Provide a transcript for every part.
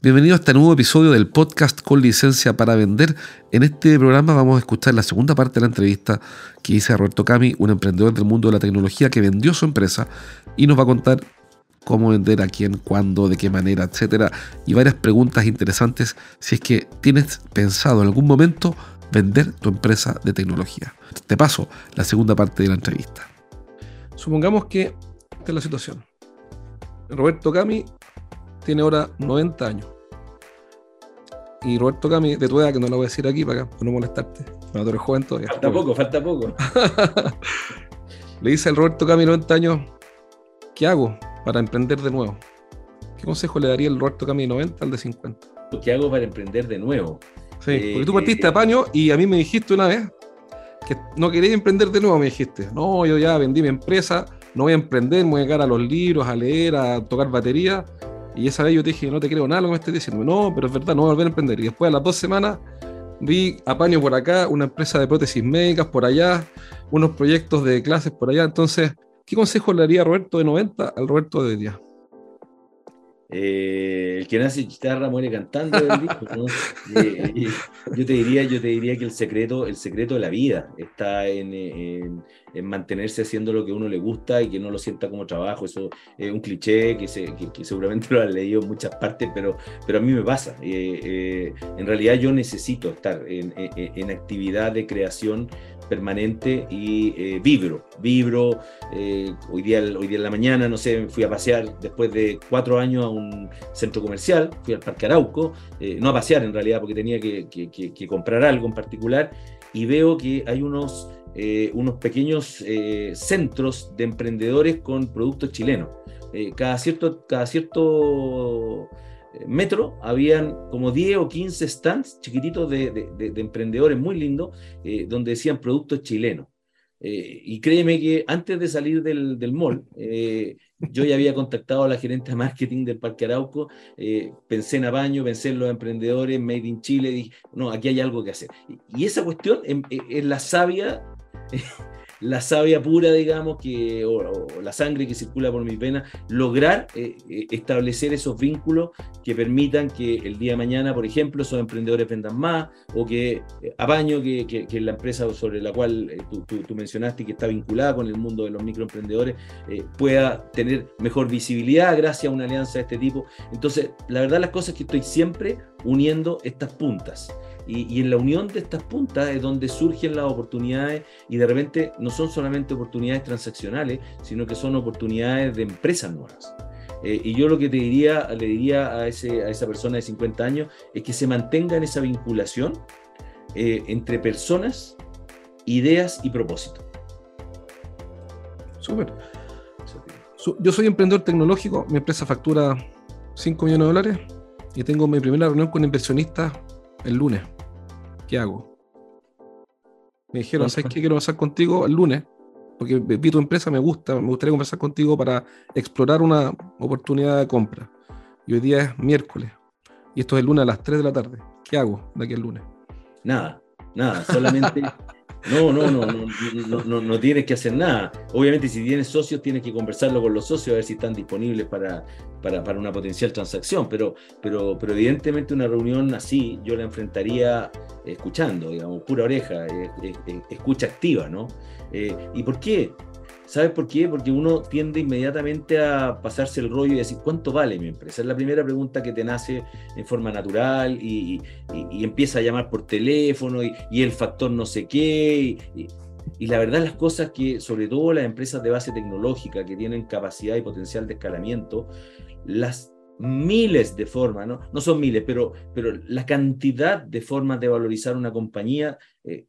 Bienvenido a este nuevo episodio del podcast con licencia para vender. En este programa vamos a escuchar la segunda parte de la entrevista que hice a Roberto Cami, un emprendedor del mundo de la tecnología que vendió su empresa y nos va a contar cómo vender, a quién, cuándo, de qué manera, etcétera, y varias preguntas interesantes si es que tienes pensado en algún momento vender tu empresa de tecnología. Te paso la segunda parte de la entrevista. Supongamos que esta es la situación. Roberto Cami tiene ahora 90 años. Y Roberto Cami, de tu edad, que no lo voy a decir aquí para, no molestarte. Bueno, tú eres joven todavía. Falta poco, falta poco. Le dice al Roberto Cami, 90 años, ¿qué hago para emprender de nuevo? ¿Qué consejo le daría el Roberto Cami de 90 al de 50? ¿Qué hago para emprender de nuevo? Sí, eh, porque tú partiste a paño y a mí me dijiste una vez que no querías emprender de nuevo, me dijiste. No, yo ya vendí mi empresa, no voy a emprender, me voy a llegar a los libros, a leer, a tocar batería y esa vez yo te dije, no te creo nada lo que me estás diciendo. No, pero es verdad, no voy a volver a emprender. Y después a las dos semanas vi apaño por acá, una empresa de prótesis médicas por allá, unos proyectos de clases por allá. Entonces, ¿qué consejo le daría Roberto de 90 al Roberto de 10? Eh, el que nace guitarra muere cantando yo te diría yo te diría que el secreto el secreto de la vida está en, mantenerse haciendo lo que a uno le gusta y que no lo sienta como trabajo. Eso es un cliché que, seguramente lo han leído en muchas partes pero pero a mí me pasa. Eh, eh, en realidad yo necesito estar en actividad de creación permanente y eh, vibro, vibro. Eh, hoy, día, hoy día en la mañana, no sé, fui a pasear después de cuatro años a un centro comercial, fui al Parque Arauco, eh, no a pasear en realidad porque tenía que, comprar algo en particular y veo que hay unos, unos pequeños centros de emprendedores con productos chilenos. cada cierto, cada cierto metro habían como 10 o 15 stands chiquititos de, emprendedores muy lindos eh, donde decían productos chilenos. Eh, y créeme que antes de salir del, del mall, eh, yo ya había contactado a la gerente de marketing del Parque Arauco, pensé en Apaño, pensé en los emprendedores, Made in Chile, dije, no, aquí hay algo que hacer. Y, esa cuestión es la sabia la savia pura, digamos, que, o, la sangre que circula por mis venas, lograr eh, eh, establecer esos vínculos que permitan que el día de mañana, por ejemplo, esos emprendedores vendan más, o que eh, Apaño, que, que, la empresa sobre la cual tú, tú, mencionaste que está vinculada con el mundo de los microemprendedores, pueda tener mejor visibilidad gracias a una alianza de este tipo. Entonces, la verdad las cosas es que estoy siempre uniendo estas puntas. Y, en la unión de estas puntas es donde surgen las oportunidades y de repente no son solamente oportunidades transaccionales, sino que son oportunidades de empresas nuevas. Eh, y yo lo que te diría, le diría a, ese, esa persona de 50 años es que se mantenga en esa vinculación eh, entre personas, ideas y propósito. Súper. Yo soy emprendedor tecnológico, mi empresa factura 5 millones de dólares y tengo mi primera reunión con inversionistas el lunes. ¿Qué hago? Me dijeron, ¿sabes qué quiero pasar contigo el lunes? Porque vi tu empresa, me gusta, me gustaría conversar contigo para explorar una oportunidad de compra. Y hoy día es miércoles. Y esto es el lunes a las 3 de la tarde. ¿Qué hago de aquí al lunes? Nada, nada, solamente No, no, no, no, no, no, tienes que hacer nada. Obviamente, si tienes socios, tienes que conversarlo con los socios a ver si están disponibles para, para, una potencial transacción. Pero, pero, pero evidentemente una reunión así yo la enfrentaría escuchando, digamos, pura oreja, escucha activa, ¿no? Eh, ¿Y por qué? ¿Sabes por qué? Porque uno tiende inmediatamente a pasarse el rollo y decir, ¿cuánto vale mi empresa? Es la primera pregunta que te nace en forma natural y, empieza a llamar por teléfono y, el factor no sé qué. Y, la verdad las cosas que, sobre todo las empresas de base tecnológica que tienen capacidad y potencial de escalamiento, las miles de formas, no, no son miles, pero, pero la cantidad de formas de valorizar una compañía, eh,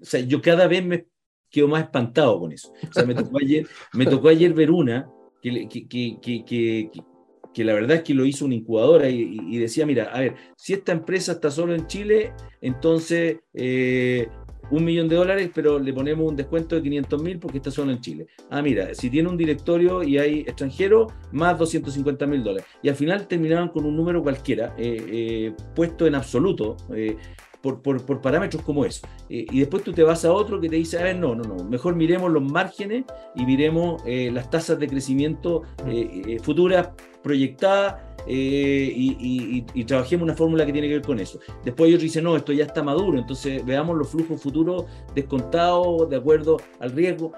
o sea, yo cada vez me quedo más espantado con eso. O sea, me tocó ayer, me tocó ayer ver una que, que, que, que la verdad es que lo hizo una incubadora y, decía, mira, a ver, si esta empresa está solo en Chile, entonces eh, un millón de dólares, pero le ponemos un descuento de 500 mil porque está solo en Chile. Ah, mira, si tiene un directorio y hay extranjero, más 250 mil dólares. Y al final terminaban con un número cualquiera, eh, eh, puesto en absoluto. Por, parámetros como eso. y después tú te vas a otro que te dice, a ver, no, no, no, mejor miremos los márgenes y miremos las tasas de crecimiento futuras proyectada eh, y, trabajemos una fórmula que tiene que ver con eso. Después otro dice, no, esto ya está maduro, entonces veamos los flujos futuros descontados de acuerdo al riesgo.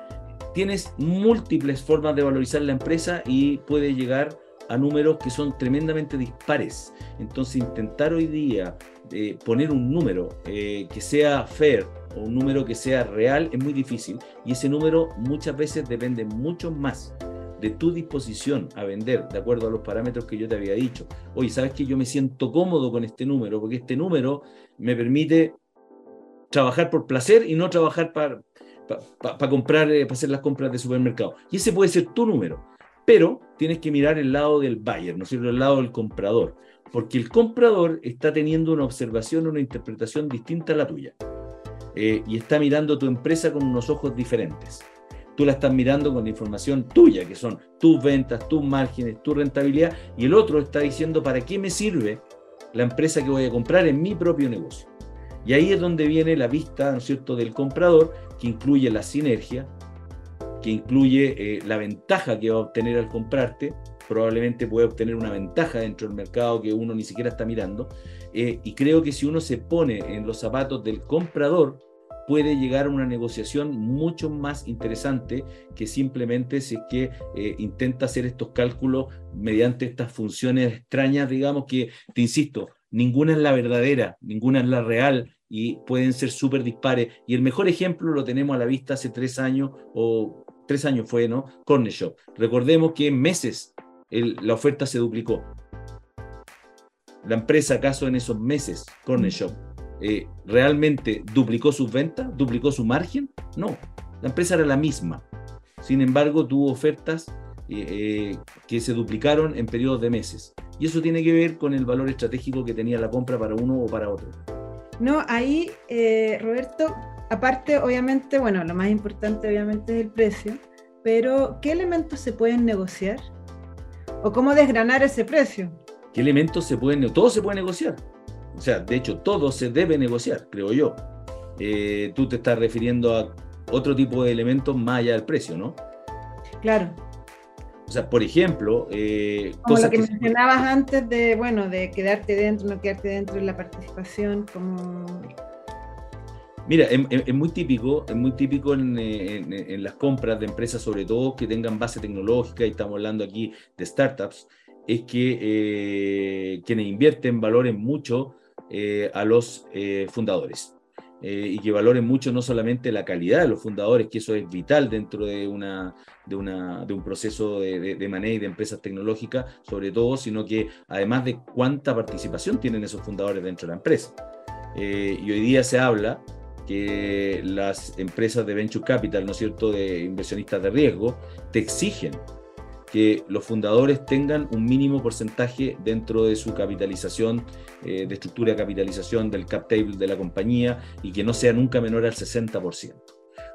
Tienes múltiples formas de valorizar la empresa y puede llegar a números que son tremendamente dispares. Entonces intentar hoy día eh, poner un número eh, que sea fair o un número que sea real es muy difícil y ese número muchas veces depende mucho más de tu disposición a vender de acuerdo a los parámetros que yo te había dicho. Oye, ¿sabes que yo me siento cómodo con este número? Porque este número me permite trabajar por placer y no trabajar para, para, comprar, eh, para hacer las compras de supermercado. Y ese puede ser tu número. Pero tienes que mirar el lado del buyer, ¿no es? El lado del comprador. Porque el comprador está teniendo una observación, una interpretación distinta a la tuya. Eh, y está mirando tu empresa con unos ojos diferentes tú la estás mirando con la información tuya, que son tus ventas, tus márgenes, tu rentabilidad, y el otro está diciendo para qué me sirve la empresa que voy a comprar en mi propio negocio. Y ahí es donde viene la vista, ¿no es cierto?, del comprador, que incluye la sinergia, que incluye eh, la ventaja que va a obtener al comprarte, probablemente puede obtener una ventaja dentro del mercado que uno ni siquiera está mirando, eh, y creo que si uno se pone en los zapatos del comprador, puede llegar a una negociación mucho más interesante que simplemente si es que eh, intenta hacer estos cálculos mediante estas funciones extrañas, digamos que, te insisto, ninguna es la verdadera, ninguna es la real y pueden ser súper dispares. Y el mejor ejemplo lo tenemos a la vista hace tres años o tres años fue, ¿no? Corner Shop. Recordemos que en la oferta se duplicó. La empresa, acaso en esos meses, Corner Shop, eh, realmente duplicó sus ventas, duplicó su margen. No, la empresa era la misma. Sin embargo, tuvo ofertas eh, eh, que se duplicaron en periodos de meses. Y eso tiene que ver con el valor estratégico que tenía la compra para uno o para otro. No, ahí, Roberto, aparte, obviamente, bueno, lo más importante obviamente es el precio, pero ¿qué elementos se pueden negociar? ¿O cómo desgranar ese precio? ¿Qué elementos se pueden negociar? Todo se puede negociar. O sea, de hecho, todo se debe negociar, creo yo. Eh, tú te estás refiriendo a otro tipo de elementos más allá del precio, ¿no? Claro. O sea, por ejemplo, eh, como lo que, mencionabas antes de, bueno, de quedarte dentro, no quedarte dentro de la participación, como... Mira, es, muy típico, es muy típico en, las compras de empresas, sobre todo que tengan base tecnológica, y estamos hablando aquí de startups, es que eh, quienes invierten valoren mucho eh, a los eh, fundadores. Eh, y que valoren mucho no solamente la calidad de los fundadores, que eso es vital dentro de, de, de un proceso de, de, manejo de empresas tecnológicas, sobre todo, sino que además de cuánta participación tienen esos fundadores dentro de la empresa. y hoy día se habla que las empresas de venture capital, ¿no es cierto?, de inversionistas de riesgo, te exigen que los fundadores tengan un mínimo porcentaje dentro de su capitalización, eh, de estructura de capitalización del cap table de la compañía y que no sea nunca menor al 60%.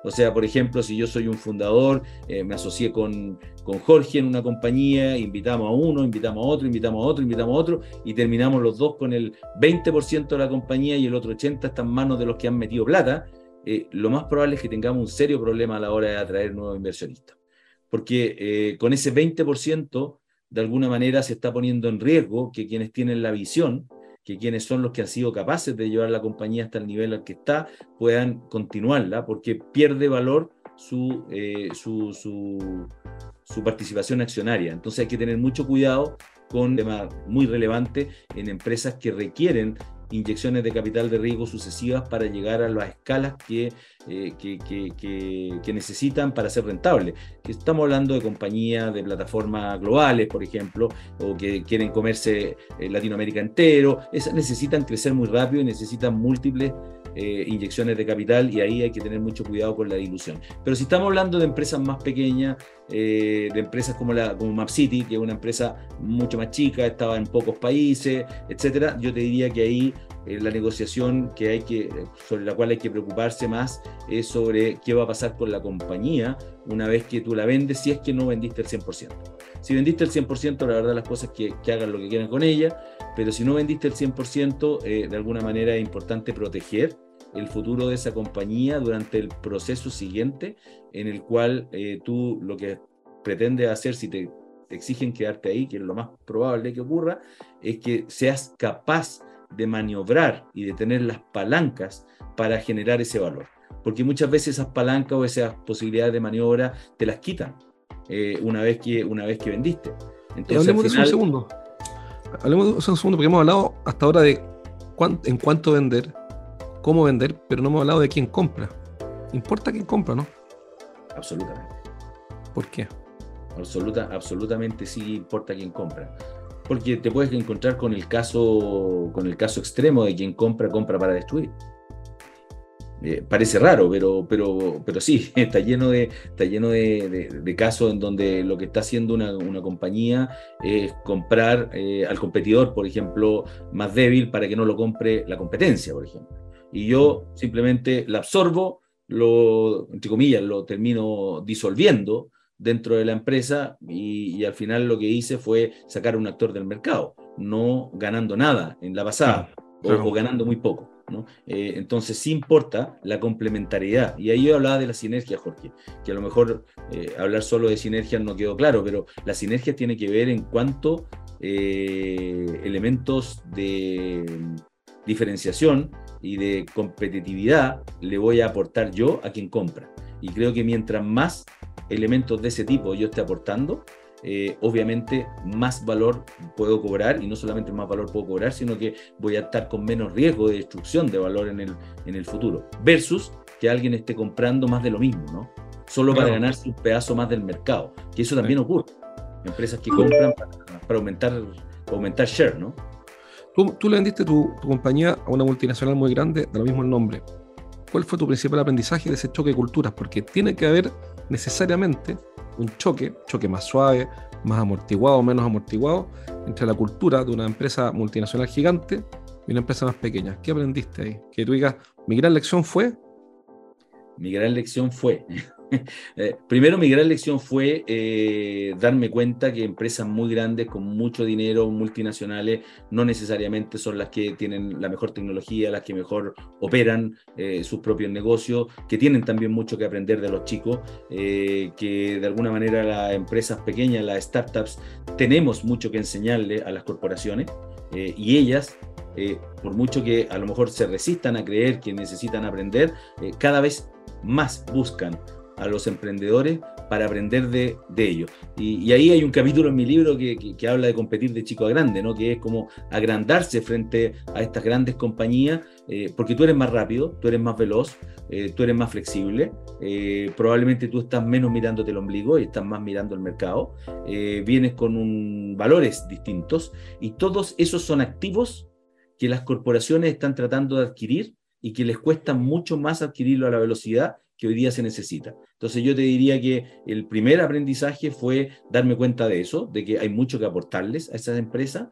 O sea, por ejemplo, si yo soy un fundador, eh, me asocié con, con Jorge en una compañía, invitamos a uno, invitamos a otro, invitamos a otro, invitamos a otro, y terminamos los dos con el 20% de la compañía y el otro 80% está en manos de los que han metido plata, eh, lo más probable es que tengamos un serio problema a la hora de atraer nuevos inversionistas. Porque eh, con ese 20% de alguna manera se está poniendo en riesgo que quienes tienen la visión, que quienes son los que han sido capaces de llevar la compañía hasta el nivel al que está, puedan continuarla, porque pierde valor su, eh, su, participación accionaria. Entonces hay que tener mucho cuidado con temas muy relevantes en empresas que requieren inyecciones de capital de riesgo sucesivas para llegar a las escalas que, eh, que, necesitan para ser rentables. Estamos hablando de compañías de plataformas globales, por ejemplo, o que quieren comerse eh, Latinoamérica entero. Esas necesitan crecer muy rápido y necesitan múltiples eh, inyecciones de capital y ahí hay que tener mucho cuidado con la dilución. Pero si estamos hablando de empresas más pequeñas, de empresas como, la, como MapCity, que es una empresa mucho más chica, estaba en pocos países, etcétera, yo te diría que ahí la negociación que hay que, sobre la cual hay que preocuparse más es sobre qué va a pasar con la compañía una vez que tú la vendes, si es que no vendiste el 100%. Si vendiste el 100%, la verdad las cosas que, que hagan lo que quieran con ella, pero si no vendiste el 100%, eh, de alguna manera es importante proteger el futuro de esa compañía durante el proceso siguiente en el cual eh, tú lo que pretendes hacer si te, exigen quedarte ahí, que es lo más probable que ocurra, es que seas capaz de maniobrar y de tener las palancas para generar ese valor. Porque muchas veces esas palancas o esas posibilidades de maniobra te las quitan eh, una, vez que, una vez que vendiste. Entonces, hablemos de eso un segundo. Hablemos de eso un segundo, porque hemos hablado hasta ahora de en cuánto vender, cómo vender, pero no hemos hablado de quién compra. Importa quién compra, ¿no? Absolutamente. ¿Por qué? Absoluta, absolutamente sí importa quién compra porque te puedes encontrar con el caso, con el caso extremo de quien compra, compra para destruir. Eh, parece raro, pero, pero, pero sí, está lleno, de, está lleno de, casos en donde lo que está haciendo una, compañía es comprar eh, al competidor, por ejemplo, más débil para que no lo compre la competencia, por ejemplo. Y yo simplemente la absorbo, lo, entre comillas, lo termino disolviendo dentro de la empresa y, al final lo que hice fue sacar a un actor del mercado, no ganando nada en la pasada O, ganando muy poco. ¿no? Eh, entonces sí importa la complementariedad. Y ahí yo hablaba de la sinergia, Jorge, que a lo mejor eh, hablar solo de sinergia no quedó claro, pero la sinergia tiene que ver en cuanto eh, elementos de diferenciación y de competitividad le voy a aportar yo a quien compra. Y creo que mientras más elementos de ese tipo yo esté aportando, eh, obviamente más valor puedo cobrar y no solamente más valor puedo cobrar, sino que voy a estar con menos riesgo de destrucción de valor en el, en el futuro, versus que alguien esté comprando más de lo mismo, ¿no? Solo para ganarse un pedazo más del mercado, que eso también ocurre. Empresas que compran para, aumentar, aumentar share, ¿no? Tú, le vendiste tu, compañía a una multinacional muy grande, da lo mismo el nombre. ¿Cuál fue tu principal aprendizaje de ese choque de culturas? Porque tiene que haber necesariamente un choque, choque más suave, más amortiguado, menos amortiguado, entre la cultura de una empresa multinacional gigante y una empresa más pequeña. ¿Qué aprendiste ahí? Que tú digas, mi gran lección fue. Mi gran lección fue Eh, primero, mi gran lección fue eh, darme cuenta que empresas muy grandes, con mucho dinero, multinacionales, no necesariamente son las que tienen la mejor tecnología, las que mejor operan eh, sus propios negocios, que tienen también mucho que aprender de los chicos, que de alguna manera las empresas pequeñas, las startups, tenemos mucho que enseñarle a las corporaciones y ellas por mucho que a lo mejor se resistan a creer que necesitan aprender, cada vez más buscan a los emprendedores para aprender de, de ellos. Y, ahí hay un capítulo en mi libro que, habla de competir de chico a grande, ¿no? que es como agrandarse frente a estas grandes compañías, eh, porque tú eres más rápido, tú eres más veloz, eh, tú eres más flexible, eh, probablemente tú estás menos mirándote el ombligo y estás más mirando el mercado, vienes con valores distintos y todos esos son activos que las corporaciones están tratando de adquirir y que les cuesta mucho más adquirirlo a la velocidad que hoy día se necesita. Entonces yo te diría que el primer aprendizaje fue darme cuenta de eso, de que hay mucho que aportarles a esas empresas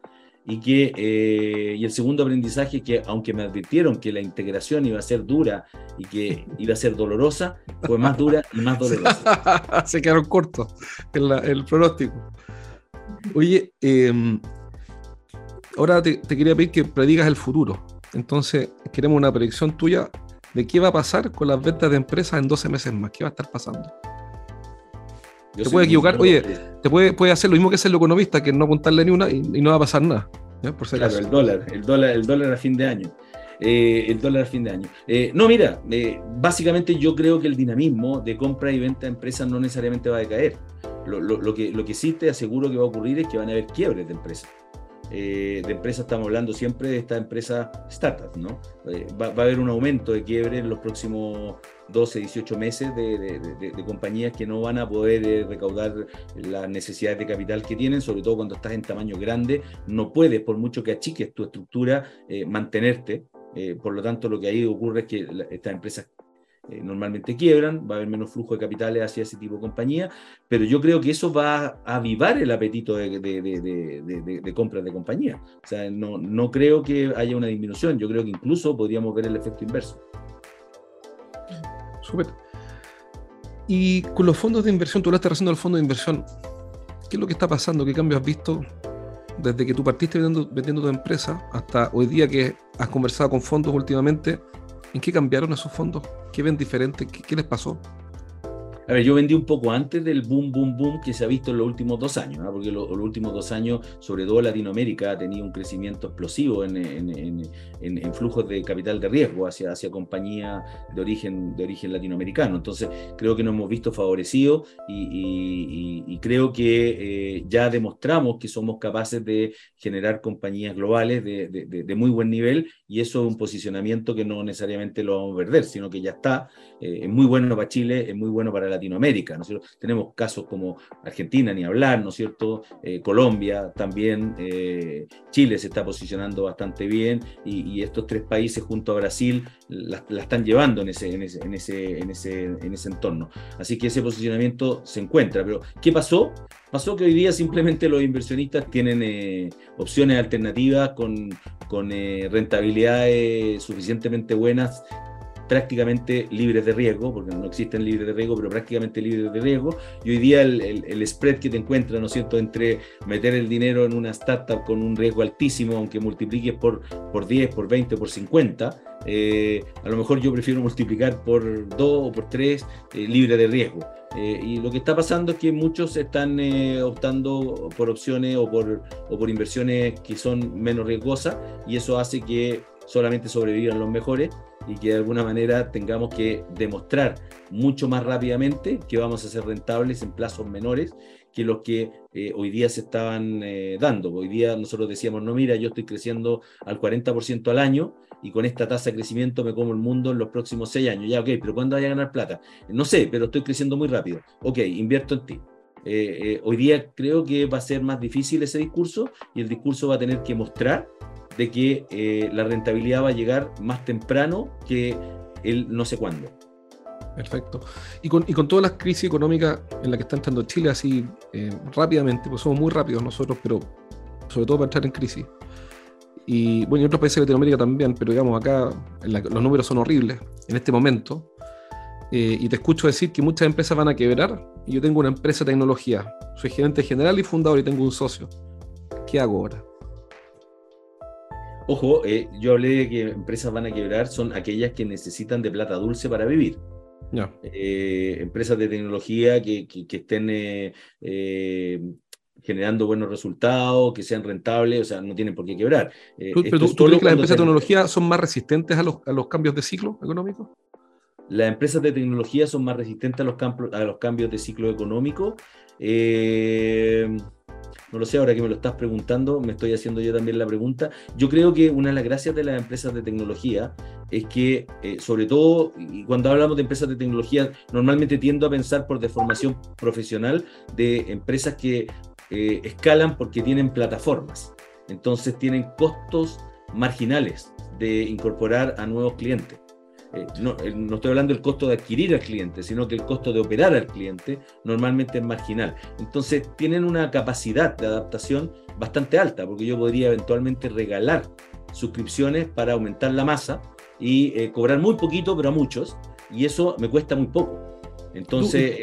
y que eh, y el segundo aprendizaje que aunque me advirtieron que la integración iba a ser dura y que iba a ser dolorosa, fue más dura y más dolorosa. se quedaron cortos el, el pronóstico. Oye, em, ahora te, te, quería pedir que predigas el futuro. Entonces, queremos una predicción tuya de qué va a pasar con las ventas de empresas en 12 meses más. ¿Qué va a estar pasando? te puede equivocar, oye, te puede, puede hacer lo mismo que hacer el economista, que no apuntarle ni una y, no va a pasar nada. Por claro, el dólar, el dólar, el dólar a fin de año. Eh, el dólar a fin de año. Eh, no, mira, eh, básicamente yo creo que el dinamismo de compra y venta de empresas no necesariamente va a decaer. Lo, lo, que, lo que sí te aseguro que va a ocurrir es que van a haber quiebres de empresas. Eh, de empresas, estamos hablando siempre de esta empresa startup, ¿no? Eh, va, a haber un aumento de quiebre en los próximos 12, 18 meses de, compañías que no van a poder eh, recaudar las necesidades de capital que tienen, sobre todo cuando estás en tamaño grande, no puedes, por mucho que achiques tu estructura, mantenerte. por lo tanto, lo que ahí ocurre es que estas empresas eh, normalmente quiebran, va a haber menos flujo de capitales hacia ese tipo de compañía, pero yo creo que eso va a avivar el apetito de, compras de compañía. O sea, no, no creo que haya una disminución, yo creo que incluso podríamos ver el efecto inverso. Súper. Y con los fondos de inversión, tú hablaste recién del fondo de inversión. ¿Qué es lo que está pasando? ¿Qué cambios has visto desde que tú partiste vendiendo tu empresa hasta hoy día que has conversado con fondos últimamente? ¿En qué cambiaron esos fondos? ¿Qué ven diferente? ¿Qué, les pasó? A ver, yo vendí un poco antes del boom, boom, boom que se ha visto en los últimos dos años, porque los últimos dos años, sobre todo Latinoamérica, ha tenido un crecimiento explosivo en, en, en, flujos de capital de riesgo hacia, hacia compañías de origen, de origen latinoamericano. Entonces, creo que nos hemos visto favorecidos y, creo que eh, ya demostramos que somos capaces de generar compañías globales de, de, de, muy buen nivel y eso es un posicionamiento que no necesariamente lo vamos a perder, sino que ya está. Eh, es muy bueno para Chile, es muy bueno para Latinoamérica, ¿no? Tenemos casos como Argentina, ni hablar, ¿no es cierto? Eh, Colombia también, eh, Chile se está posicionando bastante bien y, estos tres países junto a Brasil la, están llevando en ese, en, ese, en, ese, en, ese, en ese entorno. Así que ese posicionamiento se encuentra. Pero, ¿qué pasó? Pasó que hoy día simplemente los inversionistas tienen eh, opciones alternativas con, con rentabilidades suficientemente buenas prácticamente libres de riesgo, porque no existen libres de riesgo, pero prácticamente libres de riesgo. Y hoy día el, spread que te encuentras, ¿no es cierto?, entre meter el dinero en una startup con un riesgo altísimo, aunque multipliques por, por 10, por 20, por 50, eh, a lo mejor yo prefiero multiplicar por 2 o por 3 eh, libre de riesgo. Eh, y lo que está pasando es que muchos están optando por opciones o por, o por inversiones que son menos riesgosas y eso hace que solamente sobrevivan los mejores y que de alguna manera tengamos que demostrar mucho más rápidamente que vamos a ser rentables en plazos menores que los que eh, hoy día se estaban eh, dando. Hoy día nosotros decíamos, no, mira, yo estoy creciendo al 40% al año y con esta tasa de crecimiento me como el mundo en los próximos seis años. Ya, ok, pero ¿cuándo vaya a ganar plata? No sé, pero estoy creciendo muy rápido. Ok, invierto en ti. Eh, hoy día creo que va a ser más difícil ese discurso y el discurso va a tener que mostrar de que eh, la rentabilidad va a llegar más temprano que el no sé cuándo. Perfecto. Y con, y con todas las crisis económicas en las que está entrando Chile así eh, rápidamente, pues somos muy rápidos nosotros, pero sobre todo para entrar en crisis. Y bueno, y otros países de Latinoamérica también, pero digamos acá los números son horribles en este momento. Eh, y te escucho decir que muchas empresas van a quebrar y yo tengo una empresa de tecnología. Soy gerente general y fundador y tengo un socio. ¿Qué hago ahora? Ojo, eh, yo hablé de que empresas van a quebrar, son aquellas que necesitan de plata dulce para vivir. Eh, empresas de tecnología que, estén eh, generando buenos resultados, que sean rentables, o sea, no tienen por qué quebrar. ¿Pero tú, crees que las empresas de tecnología son más resistentes a los, a los cambios de ciclo económico? Las empresas de tecnología son más resistentes a los, a los cambios de ciclo económico. Eh, no lo sé, ahora que me lo estás preguntando, me estoy haciendo yo también la pregunta. Yo creo que una de las gracias de las empresas de tecnología es que, eh, sobre todo, y cuando hablamos de empresas de tecnología, normalmente tiendo a pensar por deformación profesional de empresas que eh, escalan porque tienen plataformas. Entonces tienen costos marginales de incorporar a nuevos clientes. Eh, no, eh, no, estoy hablando del costo de adquirir al cliente, sino que el costo de operar al cliente normalmente es marginal. Entonces tienen una capacidad de adaptación bastante alta, porque yo podría eventualmente regalar suscripciones para aumentar la masa y eh, cobrar muy poquito, pero a muchos, y eso me cuesta muy poco. Entonces,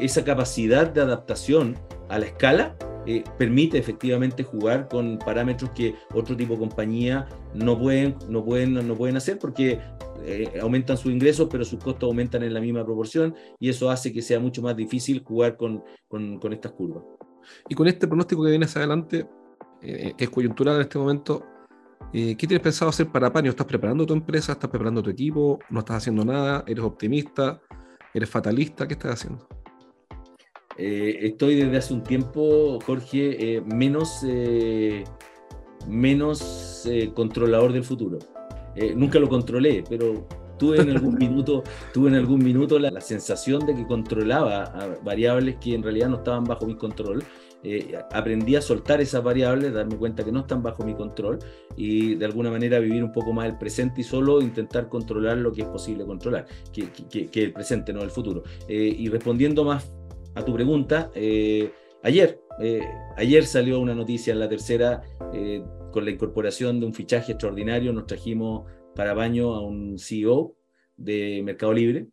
esa capacidad de adaptación a la escala permite efectivamente jugar con parámetros que otro tipo de compañía no pueden, no pueden, no pueden hacer porque eh, aumentan sus ingresos, pero sus costos aumentan en la misma proporción y eso hace que sea mucho más difícil jugar con, con, estas curvas. Y con este pronóstico que viene hacia adelante, eh, que es coyuntural en este momento, eh, ¿qué tienes pensado hacer para Paño? ¿Estás preparando tu empresa? ¿Estás preparando tu equipo? ¿No estás haciendo nada? ¿Eres optimista? ¿Eres fatalista? ¿Qué estás haciendo? estoy desde hace un tiempo, Jorge, menos, menos controlador del futuro. Eh, nunca lo controlé, pero tuve en algún minuto, tuve en algún minuto la, sensación de que controlaba variables que en realidad no estaban bajo mi control eh, aprendí a soltar esas variables, darme cuenta que no están bajo mi control y de alguna manera vivir un poco más el presente y solo intentar controlar lo que es posible controlar, que, que, el presente, no el futuro. Eh, y respondiendo más a tu pregunta, eh, ayer, ayer salió una noticia en la tercera con la incorporación de un fichaje extraordinario, nos trajimos para baño a un CEO de Mercado Libre.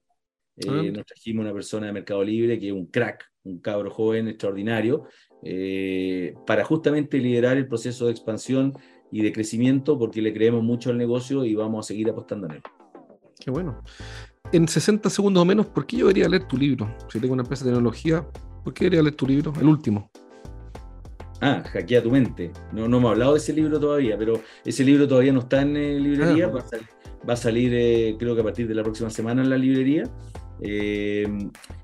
Ah. Nos trajimos una persona de Mercado Libre que es un crack, un cabro joven extraordinario, eh, para justamente liderar el proceso de expansión y de crecimiento, porque le creemos mucho al negocio y vamos a seguir apostando en él. Qué bueno. En 60 segundos o menos, ¿por qué yo debería leer tu libro? Si tengo una empresa de tecnología, ¿por qué debería leer tu libro? El último. Ah, Hackea tu mente. No, no me ha hablado de ese libro todavía, pero ese libro todavía no está en eh, librería. Ah, va, a salir, eh, creo que a partir de la próxima semana en la librería. Eh,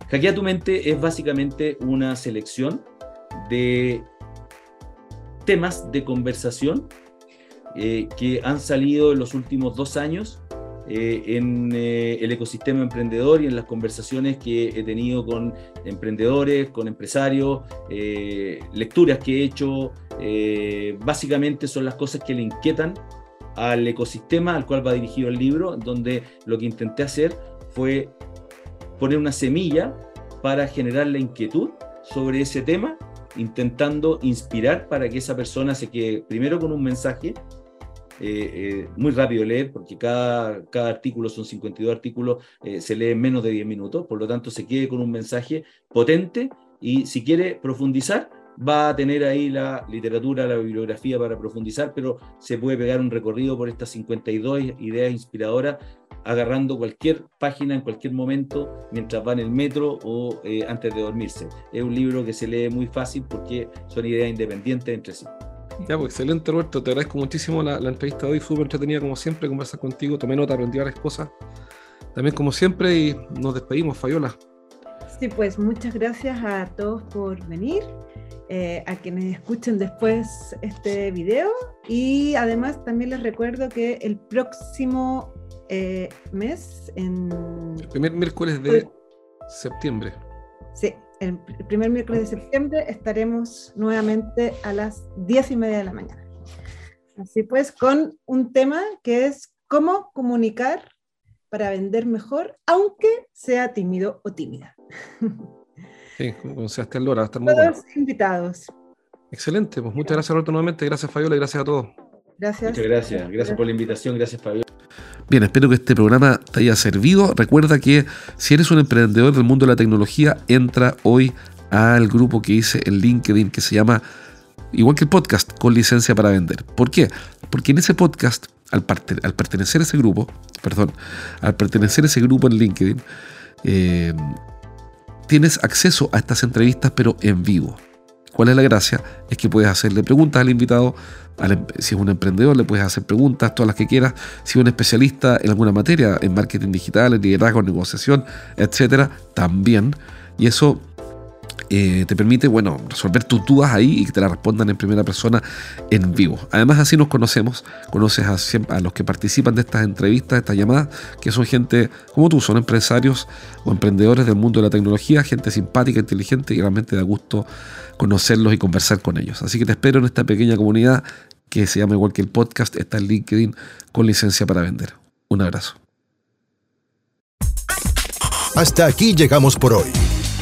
Hackea tu mente es básicamente una selección de temas de conversación eh, que han salido en los últimos dos años eh, en eh, el ecosistema emprendedor y en las conversaciones que he tenido con emprendedores, con empresarios, lecturas que he hecho, básicamente son las cosas que le inquietan al ecosistema al cual va dirigido el libro, donde lo que intenté hacer fue poner una semilla para generar la inquietud sobre ese tema intentando inspirar para que esa persona se quede primero con un mensaje, eh, eh, muy rápido de leer, porque cada, cada artículo son 52 artículos, eh, se lee en menos de 10 minutos, por lo tanto se quede con un mensaje potente y si quiere profundizar, va a tener ahí la literatura, la bibliografía para profundizar, pero se puede pegar un recorrido por estas 52 ideas inspiradoras agarrando cualquier página en cualquier momento mientras va en el metro o eh, antes de dormirse. Es un libro que se lee muy fácil porque son ideas independientes entre sí. Ya, pues excelente Roberto, te agradezco muchísimo la, entrevista de hoy, súper entretenida como siempre, conversar contigo, tomé nota, aprendí varias cosas. También como siempre y nos despedimos, Fayola. Sí, pues muchas gracias a todos por venir, eh, a quienes escuchen después este video y además también les recuerdo que el próximo eh, mes. En... El primer miércoles de septiembre. Sí, el primer miércoles de septiembre estaremos nuevamente a las diez y media de la mañana. Así pues, con un tema que es cómo comunicar para vender mejor, aunque sea tímido o tímida. Sí, como sea hasta el hora, hasta Todos invitados. Excelente, pues muchas gracias Roberto nuevamente, gracias Fabiola y gracias a todos. Gracias. Muchas gracias, gracias por la invitación, gracias Fabiola. Bien, espero que este programa te haya servido. Recuerda que si eres un emprendedor del mundo de la tecnología, entra hoy al grupo que hice en LinkedIn que se llama, igual que el podcast, con licencia para vender. ¿Por qué? Porque en ese podcast, al, pertenecer a ese grupo, perdón, al pertenecer a ese grupo en LinkedIn, eh, tienes acceso a estas entrevistas, pero en vivo. ¿Cuál es la gracia? Es que puedes hacerle preguntas al invitado. Si es un emprendedor, le puedes hacer preguntas, todas las que quieras. Si es un especialista en alguna materia, en marketing digital, en liderazgo, en negociación, etcétera, también. Y eso eh, te permite, bueno, resolver tus dudas ahí y que te las respondan en primera persona en vivo. Además, así nos conocemos, conoces a, a, los que participan de estas entrevistas, de estas llamadas, que son gente como tú, son empresarios o emprendedores del mundo de la tecnología, gente simpática, inteligente y realmente da gusto conocerlos y conversar con ellos. Así que te espero en esta pequeña comunidad que se llama igual que el podcast, está en LinkedIn con licencia para vender. Un abrazo. Hasta aquí llegamos por hoy.